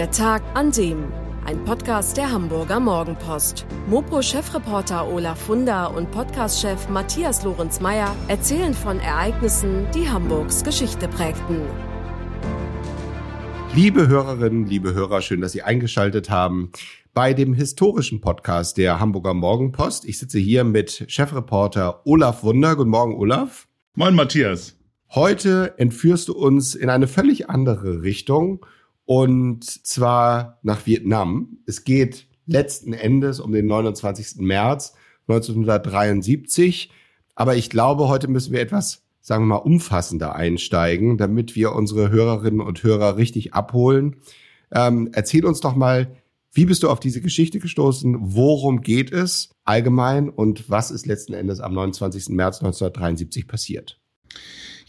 Der Tag an dem. Ein Podcast der Hamburger Morgenpost. Mopo-Chefreporter Olaf Funder und Podcast-Chef Matthias Lorenz-Meyer erzählen von Ereignissen, die Hamburgs Geschichte prägten. Liebe Hörerinnen, liebe Hörer, schön, dass Sie eingeschaltet haben bei dem historischen Podcast der Hamburger Morgenpost. Ich sitze hier mit Chefreporter Olaf Wunder. Guten Morgen, Olaf. Moin, Matthias. Heute entführst du uns in eine völlig andere Richtung und zwar nach Vietnam. Es geht letzten Endes um den 29. März 1973. Aber ich glaube, heute müssen wir etwas, sagen wir mal, umfassender einsteigen, damit wir unsere Hörerinnen und Hörer richtig abholen. Ähm, erzähl uns doch mal, wie bist du auf diese Geschichte gestoßen? Worum geht es allgemein und was ist letzten Endes am 29. März 1973 passiert?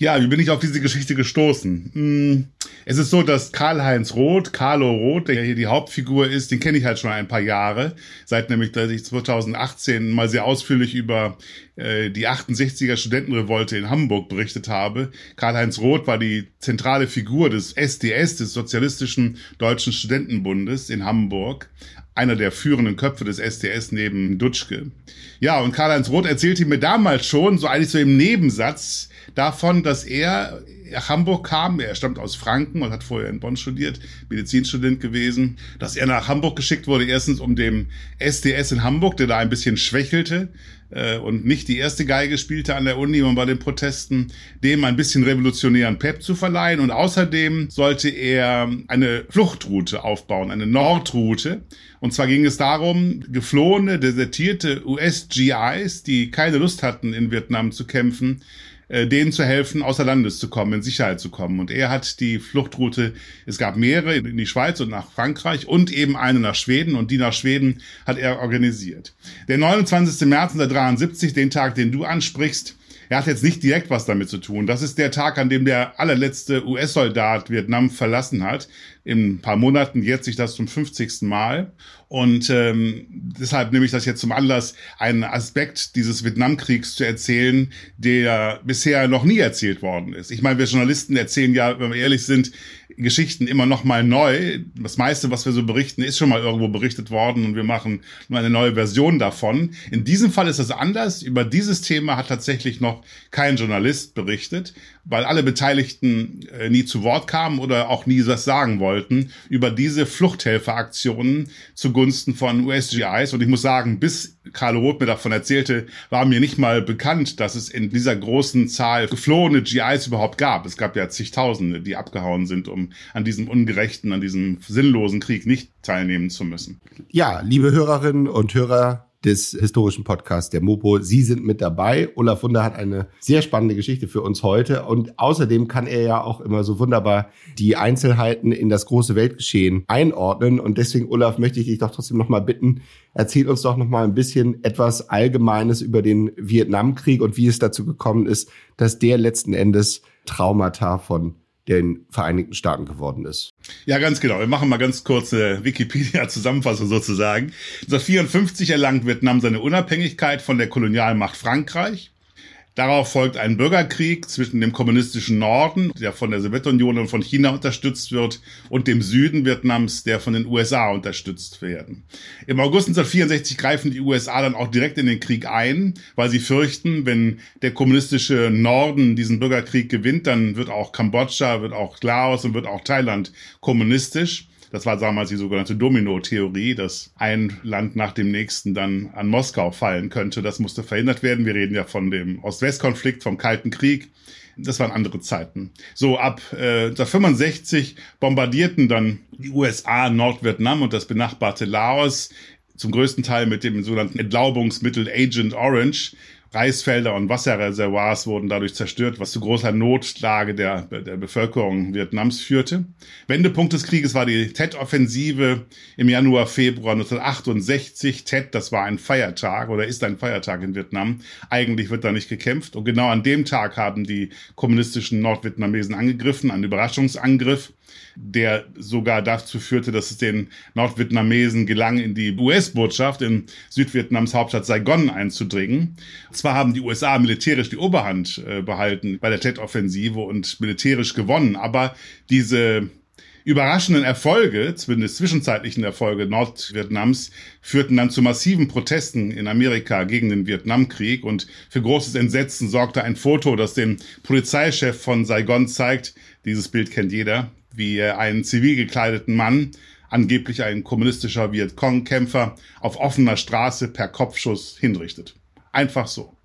Ja, wie bin ich auf diese Geschichte gestoßen? Hm, es ist so, dass Karl-Heinz Roth, Carlo Roth, der hier die Hauptfigur ist, den kenne ich halt schon ein paar Jahre, seit nämlich, dass ich 2018 mal sehr ausführlich über äh, die 68er Studentenrevolte in Hamburg berichtet habe. Karl-Heinz Roth war die zentrale Figur des SDS, des Sozialistischen Deutschen Studentenbundes in Hamburg einer der führenden Köpfe des SDS neben Dutschke. Ja, und Karl-Heinz Roth erzählte mir damals schon, so eigentlich so im Nebensatz, davon, dass er nach Hamburg kam. Er stammt aus Franken und hat vorher in Bonn studiert, Medizinstudent gewesen. Dass er nach Hamburg geschickt wurde, erstens um dem SDS in Hamburg, der da ein bisschen schwächelte äh, und nicht die erste Geige spielte an der Uni und bei den Protesten, dem ein bisschen revolutionären Pep zu verleihen. Und außerdem sollte er eine Fluchtroute aufbauen, eine Nordroute. Und zwar ging es darum, geflohene, desertierte US-GIs, die keine Lust hatten, in Vietnam zu kämpfen, äh, denen zu helfen, außer Landes zu kommen, in Sicherheit zu kommen. Und er hat die Fluchtroute, es gab mehrere in die Schweiz und nach Frankreich und eben eine nach Schweden und die nach Schweden hat er organisiert. Der 29. März 1973, den Tag, den du ansprichst, er hat jetzt nicht direkt was damit zu tun. Das ist der Tag, an dem der allerletzte US-Soldat Vietnam verlassen hat. In ein paar Monaten jetzt sich das zum 50. Mal. Und ähm, deshalb nehme ich das jetzt zum Anlass, einen Aspekt dieses Vietnamkriegs zu erzählen, der bisher noch nie erzählt worden ist. Ich meine, wir Journalisten erzählen ja, wenn wir ehrlich sind, Geschichten immer noch mal neu. Das meiste, was wir so berichten, ist schon mal irgendwo berichtet worden und wir machen nur eine neue Version davon. In diesem Fall ist das anders. Über dieses Thema hat tatsächlich noch kein Journalist berichtet, weil alle Beteiligten äh, nie zu Wort kamen oder auch nie was sagen wollten über diese Fluchthelferaktionen zugunsten von USGIs. Und ich muss sagen, bis Karl Roth mir davon erzählte, war mir nicht mal bekannt, dass es in dieser großen Zahl geflohene GIs überhaupt gab. Es gab ja zigtausende, die abgehauen sind, um an diesem ungerechten, an diesem sinnlosen Krieg nicht teilnehmen zu müssen. Ja, liebe Hörerinnen und Hörer, des historischen Podcasts der Mopo. Sie sind mit dabei. Olaf Wunder hat eine sehr spannende Geschichte für uns heute und außerdem kann er ja auch immer so wunderbar die Einzelheiten in das große Weltgeschehen einordnen und deswegen, Olaf, möchte ich dich doch trotzdem nochmal bitten, erzähl uns doch nochmal ein bisschen etwas Allgemeines über den Vietnamkrieg und wie es dazu gekommen ist, dass der letzten Endes Traumata von den Vereinigten Staaten geworden ist. Ja, ganz genau. Wir machen mal ganz kurze Wikipedia-Zusammenfassung sozusagen. 1954 erlangt Vietnam seine Unabhängigkeit von der Kolonialmacht Frankreich. Darauf folgt ein Bürgerkrieg zwischen dem kommunistischen Norden, der von der Sowjetunion und von China unterstützt wird, und dem Süden Vietnams, der von den USA unterstützt werden. Im August 1964 greifen die USA dann auch direkt in den Krieg ein, weil sie fürchten, wenn der kommunistische Norden diesen Bürgerkrieg gewinnt, dann wird auch Kambodscha, wird auch Laos und wird auch Thailand kommunistisch. Das war damals die sogenannte Domino-Theorie, dass ein Land nach dem nächsten dann an Moskau fallen könnte. Das musste verhindert werden. Wir reden ja von dem Ost-West-Konflikt, vom Kalten Krieg. Das waren andere Zeiten. So ab äh, 1965 bombardierten dann die USA Nordvietnam und das benachbarte Laos zum größten Teil mit dem sogenannten Entlaubungsmittel Agent Orange. Reisfelder und Wasserreservoirs wurden dadurch zerstört, was zu großer Notlage der, der Bevölkerung Vietnams führte. Wendepunkt des Krieges war die Tet-Offensive im Januar, Februar 1968. Tet, das war ein Feiertag oder ist ein Feiertag in Vietnam. Eigentlich wird da nicht gekämpft. Und genau an dem Tag haben die kommunistischen Nordvietnamesen angegriffen, ein Überraschungsangriff der sogar dazu führte, dass es den Nordvietnamesen gelang, in die US-Botschaft in Südvietnams Hauptstadt Saigon einzudringen. Zwar haben die USA militärisch die Oberhand äh, behalten bei der Tet-Offensive und militärisch gewonnen, aber diese überraschenden Erfolge, zumindest zwischenzeitlichen Erfolge Nordvietnams, führten dann zu massiven Protesten in Amerika gegen den Vietnamkrieg und für großes Entsetzen sorgte ein Foto, das den Polizeichef von Saigon zeigt. Dieses Bild kennt jeder, wie er einen zivil gekleideten Mann, angeblich ein kommunistischer Vietcong-Kämpfer, auf offener Straße per Kopfschuss hinrichtet. Einfach so.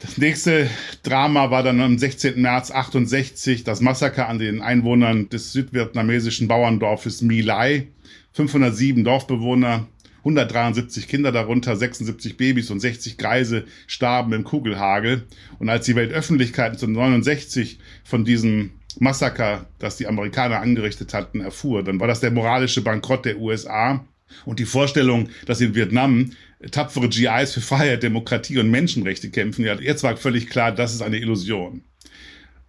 Das nächste Drama war dann am 16. März 68 das Massaker an den Einwohnern des südvietnamesischen Bauerndorfes My Lai. 507 Dorfbewohner, 173 Kinder darunter, 76 Babys und 60 Greise starben im Kugelhagel. Und als die Weltöffentlichkeit 1969 von diesem Massaker, das die Amerikaner angerichtet hatten, erfuhr, dann war das der moralische Bankrott der USA. Und die Vorstellung, dass in Vietnam tapfere GIs für Freiheit, Demokratie und Menschenrechte kämpfen. Ja, jetzt war völlig klar, das ist eine Illusion.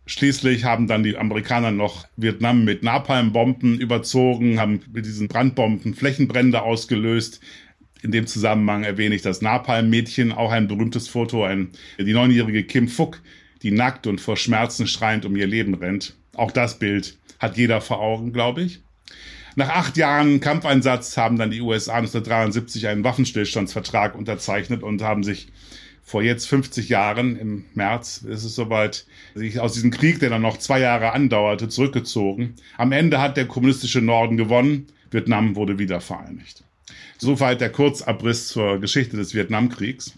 Schließlich haben dann die Amerikaner noch Vietnam mit Napalmbomben überzogen, haben mit diesen Brandbomben Flächenbrände ausgelöst. In dem Zusammenhang erwähne ich das Napalm-Mädchen, auch ein berühmtes Foto, ein, die neunjährige Kim Phuc, die nackt und vor Schmerzen schreiend um ihr Leben rennt. Auch das Bild hat jeder vor Augen, glaube ich. Nach acht Jahren Kampfeinsatz haben dann die USA 1973 einen Waffenstillstandsvertrag unterzeichnet und haben sich vor jetzt 50 Jahren, im März ist es soweit, sich aus diesem Krieg, der dann noch zwei Jahre andauerte, zurückgezogen. Am Ende hat der kommunistische Norden gewonnen, Vietnam wurde wieder vereinigt. Soweit der Kurzabriss zur Geschichte des Vietnamkriegs.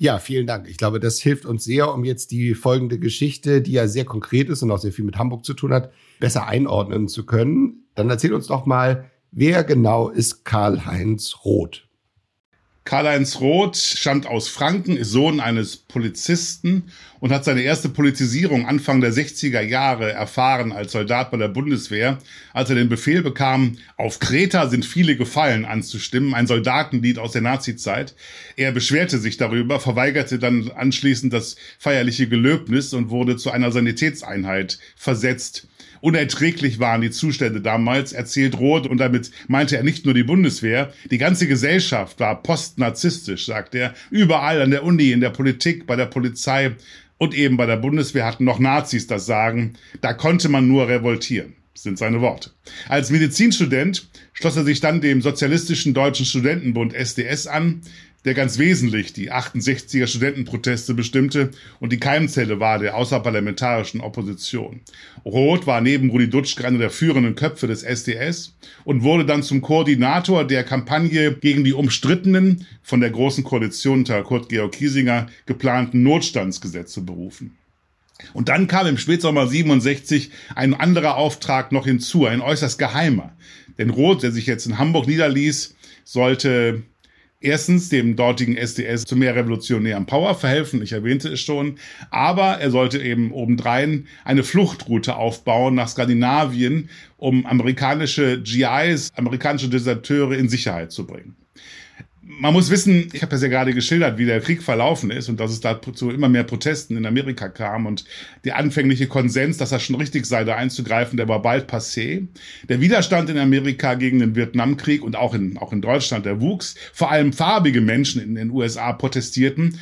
Ja, vielen Dank. Ich glaube, das hilft uns sehr, um jetzt die folgende Geschichte, die ja sehr konkret ist und auch sehr viel mit Hamburg zu tun hat, besser einordnen zu können. Dann erzähl uns doch mal, wer genau ist Karl-Heinz Roth? Karl-Heinz Roth stammt aus Franken, ist Sohn eines Polizisten und hat seine erste Politisierung Anfang der 60er Jahre erfahren als Soldat bei der Bundeswehr, als er den Befehl bekam, auf Kreta sind viele gefallen anzustimmen, ein Soldatenlied aus der Nazizeit. Er beschwerte sich darüber, verweigerte dann anschließend das feierliche Gelöbnis und wurde zu einer Sanitätseinheit versetzt. Unerträglich waren die Zustände damals, erzählt Roth, und damit meinte er nicht nur die Bundeswehr, die ganze Gesellschaft war postnarzisstisch, sagt er. Überall an der Uni, in der Politik, bei der Polizei und eben bei der Bundeswehr hatten noch Nazis das Sagen. Da konnte man nur revoltieren sind seine Worte. Als Medizinstudent schloss er sich dann dem Sozialistischen Deutschen Studentenbund SDS an, der ganz wesentlich die 68er Studentenproteste bestimmte und die Keimzelle war der außerparlamentarischen Opposition. Roth war neben Rudi Dutschke einer der führenden Köpfe des SDS und wurde dann zum Koordinator der Kampagne gegen die umstrittenen, von der Großen Koalition unter Kurt Georg Kiesinger geplanten Notstandsgesetze berufen. Und dann kam im Spätsommer 67 ein anderer Auftrag noch hinzu, ein äußerst geheimer. Denn Roth, der sich jetzt in Hamburg niederließ, sollte erstens dem dortigen SDS zu mehr revolutionärem Power verhelfen, ich erwähnte es schon, aber er sollte eben obendrein eine Fluchtroute aufbauen nach Skandinavien, um amerikanische GIs, amerikanische Deserteure in Sicherheit zu bringen man muss wissen, ich habe das ja gerade geschildert, wie der Krieg verlaufen ist und dass es dazu immer mehr Protesten in Amerika kam und der anfängliche Konsens, dass das schon richtig sei, da einzugreifen, der war bald passé. Der Widerstand in Amerika gegen den Vietnamkrieg und auch in, auch in Deutschland, der wuchs. Vor allem farbige Menschen in den USA protestierten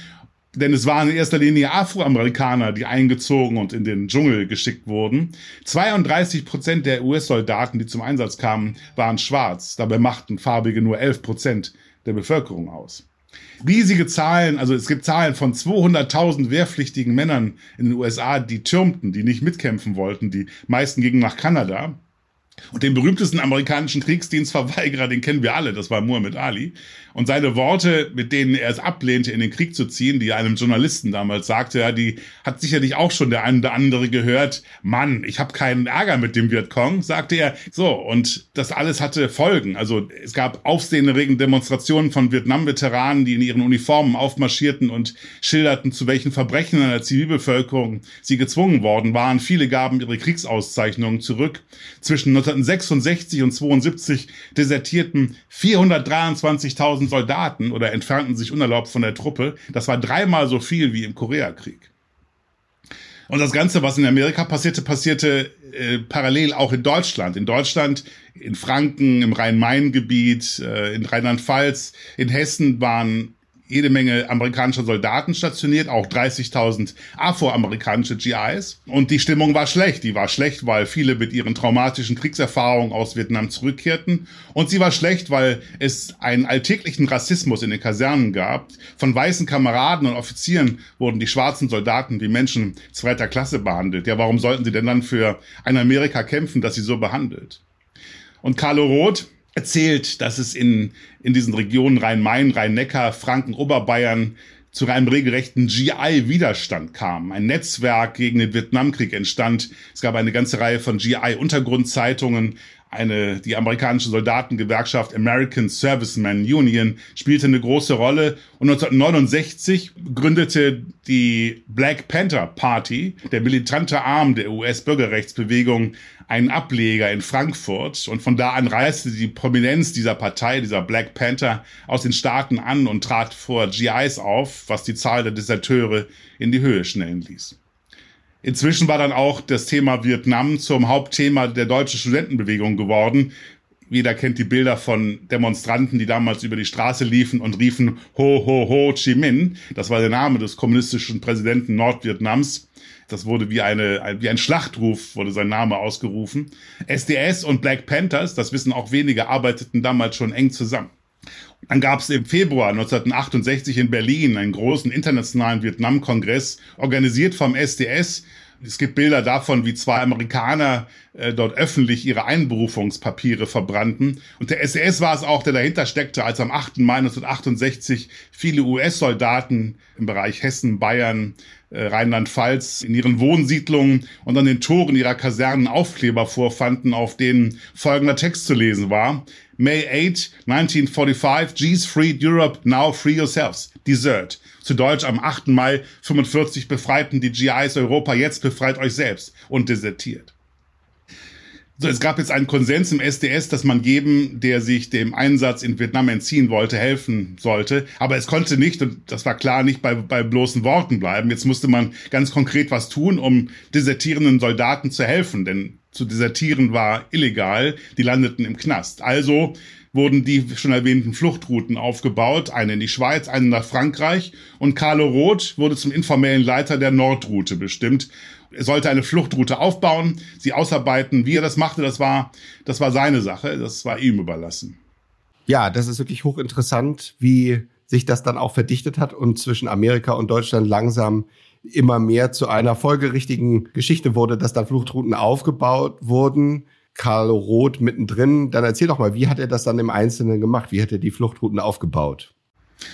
denn es waren in erster Linie Afroamerikaner, die eingezogen und in den Dschungel geschickt wurden. 32 Prozent der US-Soldaten, die zum Einsatz kamen, waren schwarz. Dabei machten Farbige nur 11 Prozent der Bevölkerung aus. Riesige Zahlen, also es gibt Zahlen von 200.000 wehrpflichtigen Männern in den USA, die türmten, die nicht mitkämpfen wollten. Die meisten gingen nach Kanada. Und den berühmtesten amerikanischen Kriegsdienstverweigerer, den kennen wir alle, das war Muhammad Ali. Und seine Worte, mit denen er es ablehnte, in den Krieg zu ziehen, die er einem Journalisten damals sagte, ja, die hat sicherlich auch schon der eine oder andere gehört. Mann, ich habe keinen Ärger mit dem Vietcong, sagte er. So, und das alles hatte Folgen. Also es gab aufsehenerregende Demonstrationen von Vietnam-Veteranen, die in ihren Uniformen aufmarschierten und schilderten, zu welchen Verbrechen an der Zivilbevölkerung sie gezwungen worden waren. Viele gaben ihre Kriegsauszeichnungen zurück. Zwischen 1966 und 72 desertierten 423.000 Soldaten oder entfernten sich unerlaubt von der Truppe. Das war dreimal so viel wie im Koreakrieg. Und das Ganze, was in Amerika passierte, passierte äh, parallel auch in Deutschland. In Deutschland, in Franken, im Rhein-Main-Gebiet, äh, in Rheinland-Pfalz, in Hessen waren jede Menge amerikanische Soldaten stationiert, auch 30.000 afroamerikanische GIs. Und die Stimmung war schlecht. Die war schlecht, weil viele mit ihren traumatischen Kriegserfahrungen aus Vietnam zurückkehrten. Und sie war schlecht, weil es einen alltäglichen Rassismus in den Kasernen gab. Von weißen Kameraden und Offizieren wurden die schwarzen Soldaten wie Menschen zweiter Klasse behandelt. Ja, warum sollten sie denn dann für ein Amerika kämpfen, das sie so behandelt? Und Carlo Roth, erzählt, dass es in, in diesen Regionen Rhein-Main, Rhein-Neckar, Franken, Oberbayern zu einem regelrechten GI-Widerstand kam. Ein Netzwerk gegen den Vietnamkrieg entstand. Es gab eine ganze Reihe von GI-Untergrundzeitungen. Eine, die amerikanische Soldatengewerkschaft American Servicemen Union spielte eine große Rolle. Und 1969 gründete die Black Panther Party, der militante Arm der US-Bürgerrechtsbewegung, einen Ableger in Frankfurt und von da an reiste die Prominenz dieser Partei, dieser Black Panther, aus den Staaten an und trat vor GIs auf, was die Zahl der Deserteure in die Höhe schnellen ließ. Inzwischen war dann auch das Thema Vietnam zum Hauptthema der deutschen Studentenbewegung geworden. Jeder kennt die Bilder von Demonstranten, die damals über die Straße liefen und riefen Ho, Ho, Ho Chi Minh. Das war der Name des kommunistischen Präsidenten Nordvietnams. Das wurde wie, eine, ein, wie ein Schlachtruf, wurde sein Name ausgerufen. SDS und Black Panthers, das wissen auch wenige, arbeiteten damals schon eng zusammen. Dann gab es im Februar 1968 in Berlin einen großen internationalen Vietnam-Kongress, organisiert vom SDS. Es gibt Bilder davon, wie zwei Amerikaner äh, dort öffentlich ihre Einberufungspapiere verbrannten. Und der SDS war es auch, der dahinter steckte, als am 8. Mai 1968 viele US-Soldaten im Bereich Hessen, Bayern, äh, Rheinland-Pfalz in ihren Wohnsiedlungen und an den Toren ihrer Kasernen Aufkleber vorfanden, auf denen folgender Text zu lesen war. May 8, 1945, G's freed Europe, now free yourselves. Desert. Zu Deutsch am 8. Mai 45 befreiten die GIs Europa, jetzt befreit euch selbst und desertiert. So, es gab jetzt einen Konsens im SDS, dass man jedem, der sich dem Einsatz in Vietnam entziehen wollte, helfen sollte. Aber es konnte nicht, und das war klar, nicht bei, bei bloßen Worten bleiben. Jetzt musste man ganz konkret was tun, um desertierenden Soldaten zu helfen. Denn zu desertieren war illegal. Die landeten im Knast. Also wurden die schon erwähnten Fluchtrouten aufgebaut, eine in die Schweiz, eine nach Frankreich und Carlo Roth wurde zum informellen Leiter der Nordroute bestimmt. Er sollte eine Fluchtroute aufbauen, sie ausarbeiten. Wie er das machte, das war, das war seine Sache, das war ihm überlassen. Ja, das ist wirklich hochinteressant, wie sich das dann auch verdichtet hat und zwischen Amerika und Deutschland langsam immer mehr zu einer folgerichtigen Geschichte wurde, dass dann Fluchtrouten aufgebaut wurden. Karl Roth mittendrin. Dann erzähl doch mal, wie hat er das dann im Einzelnen gemacht? Wie hat er die Fluchtrouten aufgebaut?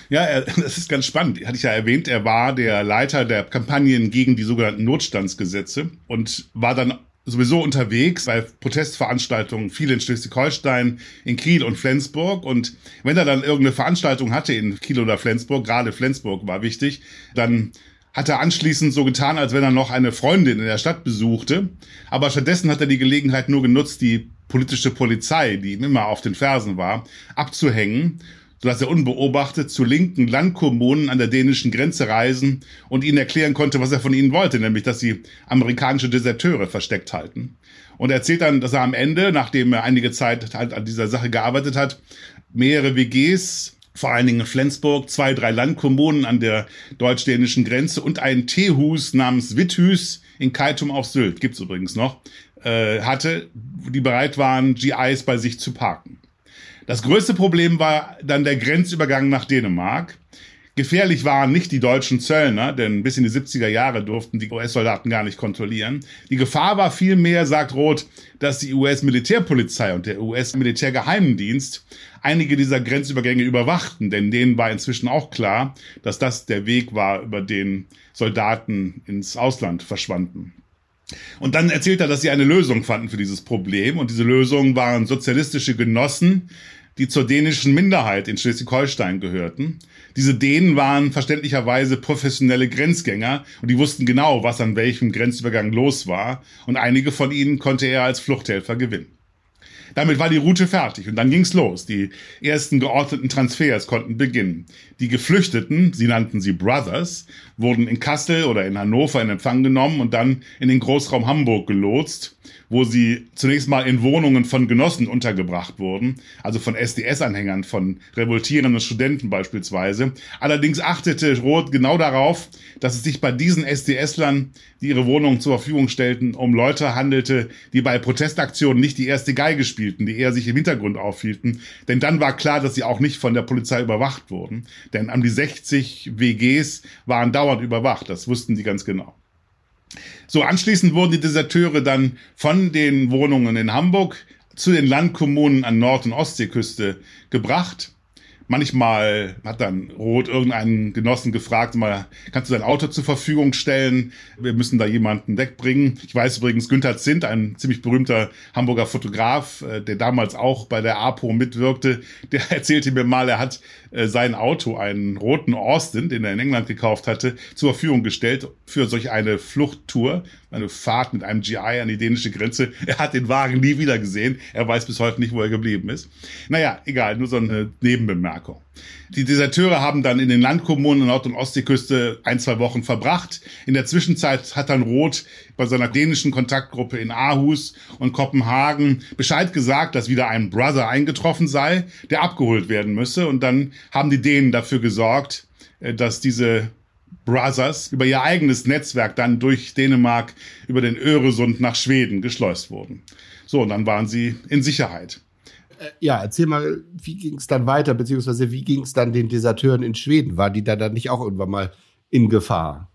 Ja, das ist ganz spannend. Hatte ich ja erwähnt, er war der Leiter der Kampagnen gegen die sogenannten Notstandsgesetze und war dann sowieso unterwegs bei Protestveranstaltungen, viel in Schleswig-Holstein, in Kiel und Flensburg. Und wenn er dann irgendeine Veranstaltung hatte in Kiel oder Flensburg, gerade Flensburg war wichtig, dann hat er anschließend so getan, als wenn er noch eine Freundin in der Stadt besuchte. Aber stattdessen hat er die Gelegenheit nur genutzt, die politische Polizei, die ihm immer auf den Fersen war, abzuhängen sodass er unbeobachtet zu linken Landkommunen an der dänischen Grenze reisen und ihnen erklären konnte, was er von ihnen wollte, nämlich, dass sie amerikanische Deserteure versteckt halten. Und er erzählt dann, dass er am Ende, nachdem er einige Zeit halt an dieser Sache gearbeitet hat, mehrere WGs, vor allen Dingen in Flensburg, zwei, drei Landkommunen an der deutsch-dänischen Grenze und einen Teehus namens Withus in Kaitum auf Sylt, gibt's übrigens noch, äh, hatte, die bereit waren, GIs bei sich zu parken. Das größte Problem war dann der Grenzübergang nach Dänemark. Gefährlich waren nicht die deutschen Zöllner, denn bis in die 70er Jahre durften die US-Soldaten gar nicht kontrollieren. Die Gefahr war vielmehr, sagt Roth, dass die US-Militärpolizei und der US-Militärgeheimdienst einige dieser Grenzübergänge überwachten, denn denen war inzwischen auch klar, dass das der Weg war, über den Soldaten ins Ausland verschwanden. Und dann erzählt er, dass sie eine Lösung fanden für dieses Problem. Und diese Lösung waren sozialistische Genossen, die zur dänischen Minderheit in Schleswig-Holstein gehörten. Diese Dänen waren verständlicherweise professionelle Grenzgänger und die wussten genau, was an welchem Grenzübergang los war. Und einige von ihnen konnte er als Fluchthelfer gewinnen. Damit war die Route fertig und dann ging's los. Die ersten geordneten Transfers konnten beginnen. Die Geflüchteten, sie nannten sie Brothers, wurden in Kassel oder in Hannover in Empfang genommen und dann in den Großraum Hamburg gelotst wo sie zunächst mal in Wohnungen von Genossen untergebracht wurden, also von SDS-Anhängern, von revoltierenden Studenten beispielsweise. Allerdings achtete Roth genau darauf, dass es sich bei diesen SDS-Lern, die ihre Wohnungen zur Verfügung stellten, um Leute handelte, die bei Protestaktionen nicht die erste Geige spielten, die eher sich im Hintergrund aufhielten. Denn dann war klar, dass sie auch nicht von der Polizei überwacht wurden. Denn an die 60 WGs waren dauernd überwacht. Das wussten die ganz genau. So, anschließend wurden die Deserteure dann von den Wohnungen in Hamburg zu den Landkommunen an Nord- und Ostseeküste gebracht. Manchmal hat dann Roth irgendeinen Genossen gefragt, mal, kannst du dein Auto zur Verfügung stellen? Wir müssen da jemanden wegbringen. Ich weiß übrigens, Günther Zint, ein ziemlich berühmter Hamburger Fotograf, äh, der damals auch bei der APO mitwirkte, der erzählte mir mal, er hat äh, sein Auto, einen roten Austin, den er in England gekauft hatte, zur Verfügung gestellt für solch eine Fluchttour, eine Fahrt mit einem GI an die dänische Grenze. Er hat den Wagen nie wieder gesehen. Er weiß bis heute nicht, wo er geblieben ist. Naja, egal, nur so eine Nebenbemerkung. Die Deserteure haben dann in den Landkommunen Nord- und Ostseeküste ein, zwei Wochen verbracht. In der Zwischenzeit hat dann Roth bei seiner dänischen Kontaktgruppe in Aarhus und Kopenhagen Bescheid gesagt, dass wieder ein Brother eingetroffen sei, der abgeholt werden müsse. Und dann haben die Dänen dafür gesorgt, äh, dass diese Brothers über ihr eigenes Netzwerk dann durch Dänemark über den Öresund nach Schweden geschleust wurden. So, und dann waren sie in Sicherheit. Äh, ja, erzähl mal, wie ging es dann weiter, beziehungsweise wie ging es dann den Deserteuren in Schweden? War die da dann nicht auch irgendwann mal in Gefahr?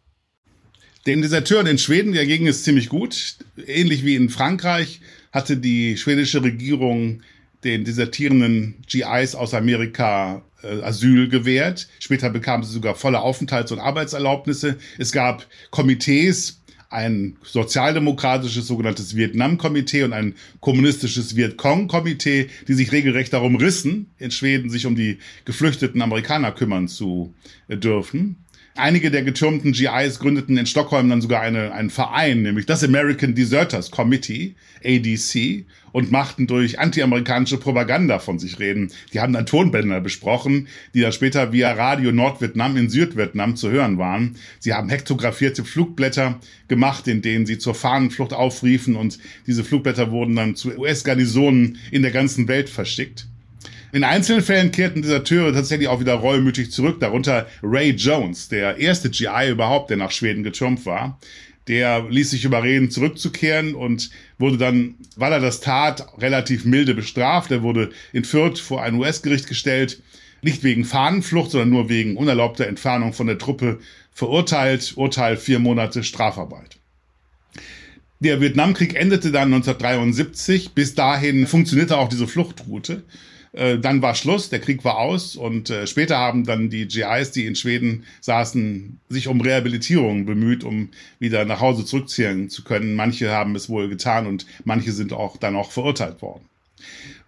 Den Deserteuren in Schweden, ja, ging es ziemlich gut. Ähnlich wie in Frankreich hatte die schwedische Regierung den desertierenden GIs aus Amerika äh, Asyl gewährt. Später bekamen sie sogar volle Aufenthalts- und Arbeitserlaubnisse. Es gab Komitees, ein sozialdemokratisches sogenanntes Vietnam-Komitee und ein kommunistisches Vietcong-Komitee, die sich regelrecht darum rissen, in Schweden sich um die geflüchteten Amerikaner kümmern zu äh, dürfen. Einige der getürmten GIs gründeten in Stockholm dann sogar eine, einen Verein, nämlich das American Deserters Committee, ADC, und machten durch antiamerikanische Propaganda von sich reden. Die haben dann Tonbänder besprochen, die dann später via Radio Nordvietnam in Südvietnam zu hören waren. Sie haben hektografierte Flugblätter gemacht, in denen sie zur Fahnenflucht aufriefen und diese Flugblätter wurden dann zu US-Garnisonen in der ganzen Welt verschickt. In einzelnen Fällen kehrten Deserteure tatsächlich auch wieder reumütig zurück, darunter Ray Jones, der erste GI überhaupt, der nach Schweden getürmt war. Der ließ sich überreden, zurückzukehren und wurde dann, weil er das tat, relativ milde bestraft. Er wurde in Fürth vor ein US-Gericht gestellt, nicht wegen Fahnenflucht, sondern nur wegen unerlaubter Entfernung von der Truppe verurteilt, Urteil vier Monate Strafarbeit. Der Vietnamkrieg endete dann 1973. Bis dahin funktionierte auch diese Fluchtroute. Äh, dann war Schluss, der Krieg war aus und äh, später haben dann die GIs, die in Schweden saßen, sich um Rehabilitierung bemüht, um wieder nach Hause zurückziehen zu können. Manche haben es wohl getan und manche sind auch dann auch verurteilt worden.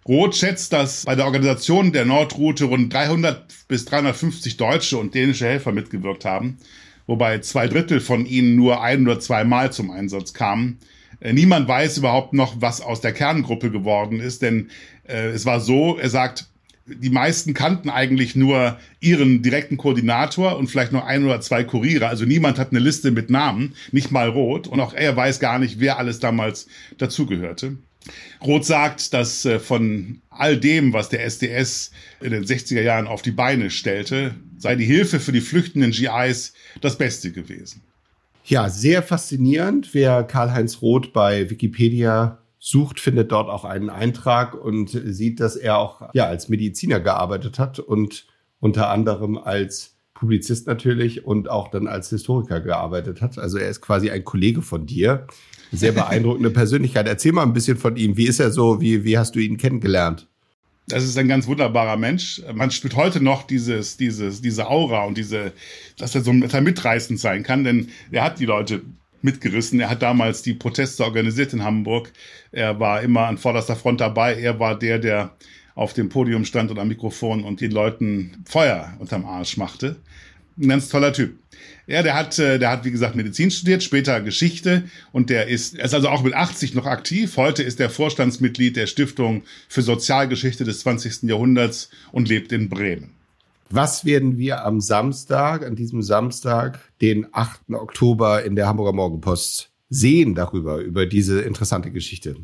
Roth schätzt, dass bei der Organisation der Nordroute rund 300 bis 350 deutsche und dänische Helfer mitgewirkt haben, wobei zwei Drittel von ihnen nur ein oder zwei Mal zum Einsatz kamen. Äh, niemand weiß überhaupt noch, was aus der Kerngruppe geworden ist, denn äh, es war so, er sagt, die meisten kannten eigentlich nur ihren direkten Koordinator und vielleicht noch ein oder zwei Kuriere. Also niemand hat eine Liste mit Namen, nicht mal Roth. Und auch er weiß gar nicht, wer alles damals dazugehörte. Roth sagt, dass äh, von all dem, was der SDS in den 60er Jahren auf die Beine stellte, sei die Hilfe für die flüchtenden GIs das Beste gewesen. Ja, sehr faszinierend. Wer Karl-Heinz Roth bei Wikipedia sucht, findet dort auch einen Eintrag und sieht, dass er auch ja als Mediziner gearbeitet hat und unter anderem als Publizist natürlich und auch dann als Historiker gearbeitet hat. Also er ist quasi ein Kollege von dir. Sehr beeindruckende Persönlichkeit. Erzähl mal ein bisschen von ihm. Wie ist er so? Wie, wie hast du ihn kennengelernt? Das ist ein ganz wunderbarer Mensch. Man spürt heute noch dieses, dieses, diese Aura und diese, dass er so mitreißend sein kann, denn er hat die Leute mitgerissen. Er hat damals die Proteste organisiert in Hamburg. Er war immer an vorderster Front dabei. Er war der, der auf dem Podium stand und am Mikrofon und den Leuten Feuer unterm Arsch machte. Ein ganz toller Typ. Ja, der hat, äh, der hat, wie gesagt, Medizin studiert, später Geschichte und der ist, er ist also auch mit 80 noch aktiv. Heute ist er Vorstandsmitglied der Stiftung für Sozialgeschichte des 20. Jahrhunderts und lebt in Bremen. Was werden wir am Samstag, an diesem Samstag, den 8. Oktober in der Hamburger Morgenpost sehen darüber, über diese interessante Geschichte?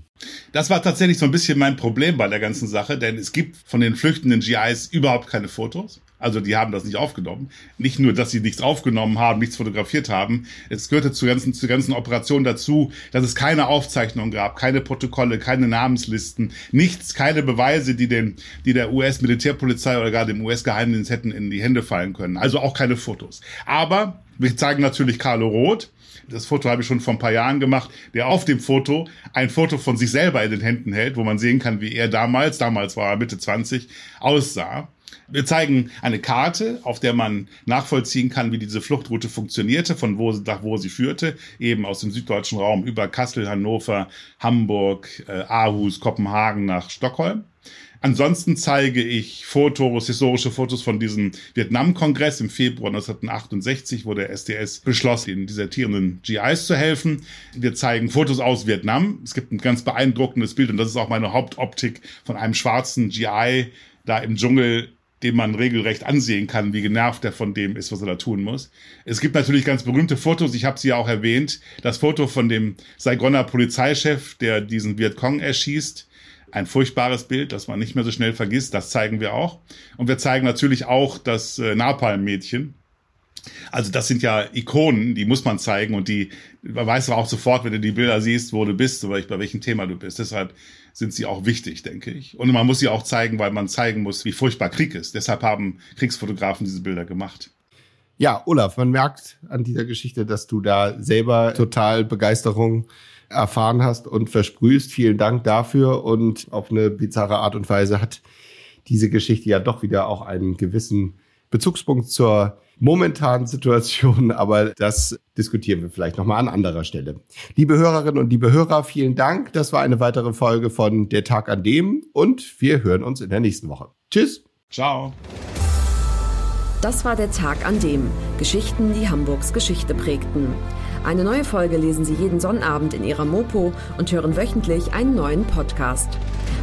Das war tatsächlich so ein bisschen mein Problem bei der ganzen Sache, denn es gibt von den flüchtenden GIs überhaupt keine Fotos. Also die haben das nicht aufgenommen. Nicht nur, dass sie nichts aufgenommen haben, nichts fotografiert haben. Es gehörte zur ganzen, zur ganzen Operation dazu, dass es keine Aufzeichnungen gab, keine Protokolle, keine Namenslisten, nichts, keine Beweise, die den, die der US-Militärpolizei oder gar dem US-Geheimdienst hätten in die Hände fallen können. Also auch keine Fotos. Aber wir zeigen natürlich Carlo Roth. Das Foto habe ich schon vor ein paar Jahren gemacht, der auf dem Foto ein Foto von sich selber in den Händen hält, wo man sehen kann, wie er damals, damals war er Mitte 20, aussah. Wir zeigen eine Karte, auf der man nachvollziehen kann, wie diese Fluchtroute funktionierte, von wo, nach wo sie führte, eben aus dem süddeutschen Raum über Kassel, Hannover, Hamburg, äh, Aarhus, Kopenhagen nach Stockholm. Ansonsten zeige ich Fotos, historische Fotos von diesem Vietnam-Kongress im Februar 1968, wo der SDS beschloss, den desertierenden GIs zu helfen. Wir zeigen Fotos aus Vietnam. Es gibt ein ganz beeindruckendes Bild und das ist auch meine Hauptoptik von einem schwarzen GI da im Dschungel dem man regelrecht ansehen kann, wie genervt er von dem ist, was er da tun muss. Es gibt natürlich ganz berühmte Fotos, ich habe sie ja auch erwähnt. Das Foto von dem Saigoner Polizeichef, der diesen Vietcong erschießt. Ein furchtbares Bild, das man nicht mehr so schnell vergisst, das zeigen wir auch. Und wir zeigen natürlich auch das äh, Napalm-Mädchen, also das sind ja Ikonen, die muss man zeigen und die man weiß auch sofort, wenn du die Bilder siehst, wo du bist oder bei welchem Thema du bist. Deshalb sind sie auch wichtig, denke ich. Und man muss sie auch zeigen, weil man zeigen muss, wie furchtbar Krieg ist. Deshalb haben Kriegsfotografen diese Bilder gemacht. Ja, Olaf, man merkt an dieser Geschichte, dass du da selber total Begeisterung erfahren hast und versprühst. Vielen Dank dafür. Und auf eine bizarre Art und Weise hat diese Geschichte ja doch wieder auch einen gewissen Bezugspunkt zur momentanen Situation, aber das diskutieren wir vielleicht nochmal an anderer Stelle. Liebe Hörerinnen und liebe Hörer, vielen Dank. Das war eine weitere Folge von Der Tag an dem und wir hören uns in der nächsten Woche. Tschüss. Ciao. Das war der Tag an dem Geschichten, die Hamburgs Geschichte prägten. Eine neue Folge lesen Sie jeden Sonnabend in Ihrer Mopo und hören wöchentlich einen neuen Podcast.